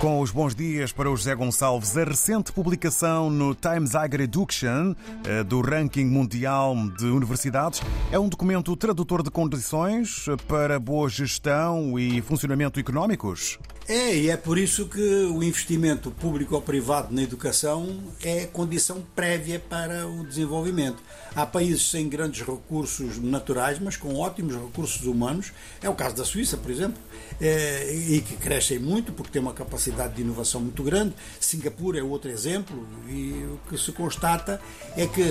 Com os bons dias para o José Gonçalves, a recente publicação no Times Higher Education eh, do ranking mundial de universidades é um documento tradutor de condições para boa gestão e funcionamento económicos? É, e é por isso que o investimento público ou privado na educação é condição prévia para o desenvolvimento. Há países sem grandes recursos naturais, mas com ótimos recursos humanos. É o caso da Suíça, por exemplo, é, e que crescem muito porque tem uma capacidade de inovação muito grande. Singapura é outro exemplo, e o que se constata é que,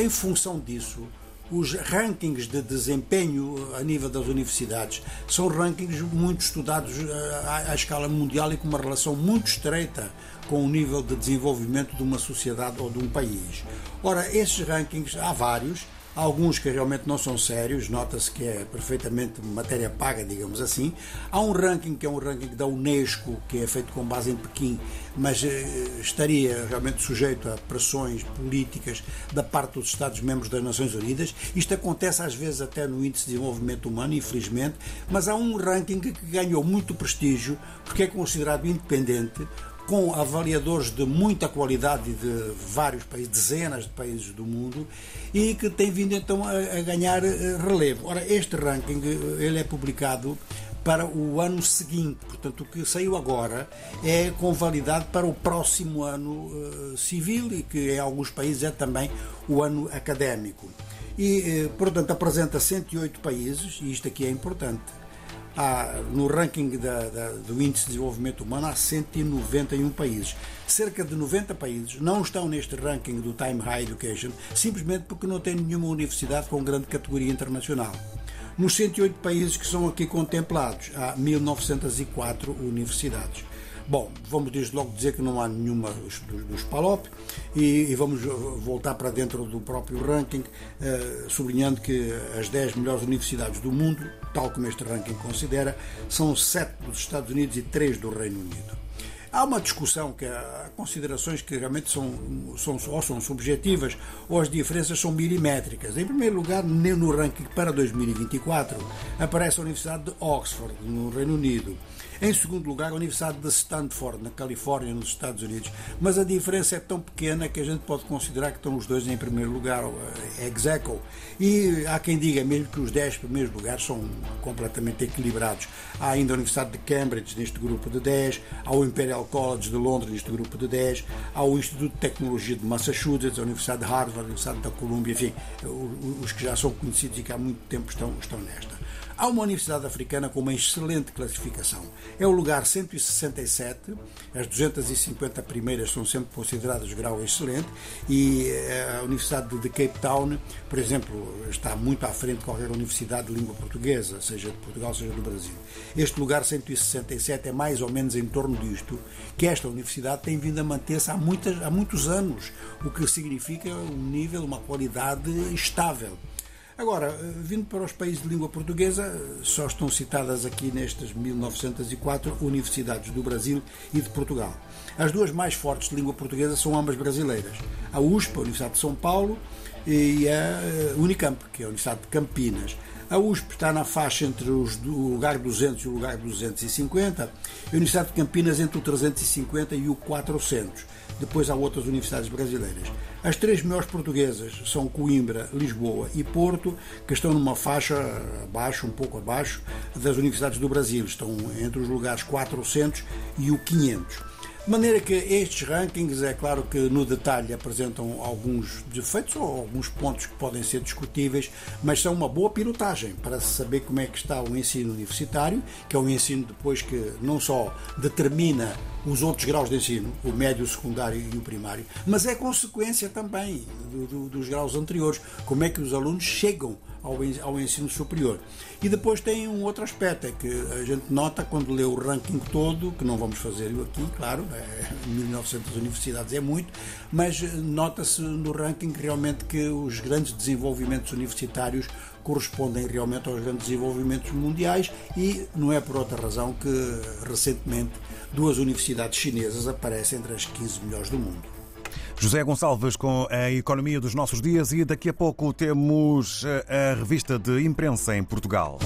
em função disso, os rankings de desempenho a nível das universidades são rankings muito estudados eh, à, à, escala mundial e com uma relação muito estreita com o nível de desenvolvimento de uma sociedade ou de um país. Ora, esses rankings, há vários, alguns que realmente não são sérios, nota-se que é perfeitamente matéria paga, digamos assim. Há um ranking que é um ranking da Unesco, que é feito com base em Pequim, mas eh, estaria realmente sujeito a pressões políticas da parte dos Estados-membros das Nações Unidas. Isto acontece às vezes até no Índice de Desenvolvimento Humano, infelizmente, mas há um ranking que ganhou muito prestígio porque é considerado independente com avaliadores de muita qualidade de vários países, dezenas de países do mundo, e que tem vindo então a, ganhar eh, relevo. Ora, este ranking eh, ele é publicado para o ano seguinte, portanto o que saiu agora é com validade para o próximo ano uh, civil e que em alguns países é também o ano académico. E, portanto, apresenta 108 países, e isto aqui é importante há, no ranking da, da, do Índice de Desenvolvimento Humano há 191 países. Cerca de 90 países não estão neste ranking do Time High Education simplesmente porque não têm nenhuma universidade com grande categoria internacional. Nos 108 países que são aqui contemplados, há 1904 universidades. Bom, vamos desde logo dizer que não há nenhuma dos, PALOP e, e, vamos voltar para dentro do próprio ranking, eh, sublinhando que as 10 melhores universidades do mundo, tal como este ranking considera, são 7 dos Estados Unidos e 3 do Reino Unido. Há uma discussão que há considerações que realmente são, são, ou são subjetivas ou as diferenças são milimétricas. Em primeiro lugar, no ranking para 2024 aparece a Universidade de Oxford, no Reino Unido. Em segundo lugar, a Universidade de Stanford, na Califórnia, nos Estados Unidos. Mas a diferença é tão pequena que a gente pode considerar que estão os dois em primeiro lugar, é ex aequo. E há quem diga mesmo que os dez primeiros lugares são completamente equilibrados. Há ainda a Universidade de Cambridge neste grupo de 10, há o Imperial College de Londres neste grupo de 10, há o Instituto de Tecnologia de Massachusetts, a Universidade de Harvard, a Universidade da Columbia, enfim, os que já são conhecidos e que há muito tempo estão, estão nesta. Há uma universidade africana com uma excelente classificação. É o lugar 167, as 250 primeiras são sempre consideradas grau excelente e eh, a Universidade de Cape Town, por exemplo, está muito à frente de qualquer universidade de língua portuguesa, seja de Portugal, seja do Brasil. Este lugar 167 é mais ou menos em torno disto, que esta universidade tem vindo a manter-se há, há muitos anos, o que significa um nível, uma qualidade estável. Agora, eh, vindo para os países de língua portuguesa, eh, só estão citadas aqui nestas 1904 universidades do Brasil e de Portugal. As duas mais fortes de língua portuguesa são ambas brasileiras. A USP, a Universidade de São Paulo, e a eh, Unicamp, que é a Universidade de Campinas. A USP está na faixa entre os, o lugar 200 e o lugar 250, a Universidade de Campinas entre o 350 e o 400. Depois há outras universidades brasileiras. As três melhores portuguesas são Coimbra, Lisboa e Porto, que estão numa faixa abaixo, um pouco abaixo, das universidades do Brasil. Estão entre os lugares 400 e o 500. De maneira que estes rankings, é claro que no detalhe apresentam alguns defeitos ou alguns pontos que podem ser discutíveis, mas são uma boa pilotagem para saber como é que está o ensino universitário, que é um ensino depois que não só determina os outros graus de ensino, o médio, o secundário e o primário, mas é consequência também do, do, dos graus anteriores, como é que os alunos chegam ao, ao ensino superior. E depois tem um outro aspecto, é que a gente nota quando lê o ranking todo, que não vamos fazer aqui, claro, é, 1900 universidades é muito, mas nota-se no ranking realmente que os grandes desenvolvimentos universitários correspondem realmente aos grandes desenvolvimentos mundiais e não é por outra razão que recentemente duas universidades chinesas aparecem entre as 15 melhores do mundo. José Gonçalves com a economia dos nossos dias e daqui a pouco temos a revista de imprensa em Portugal.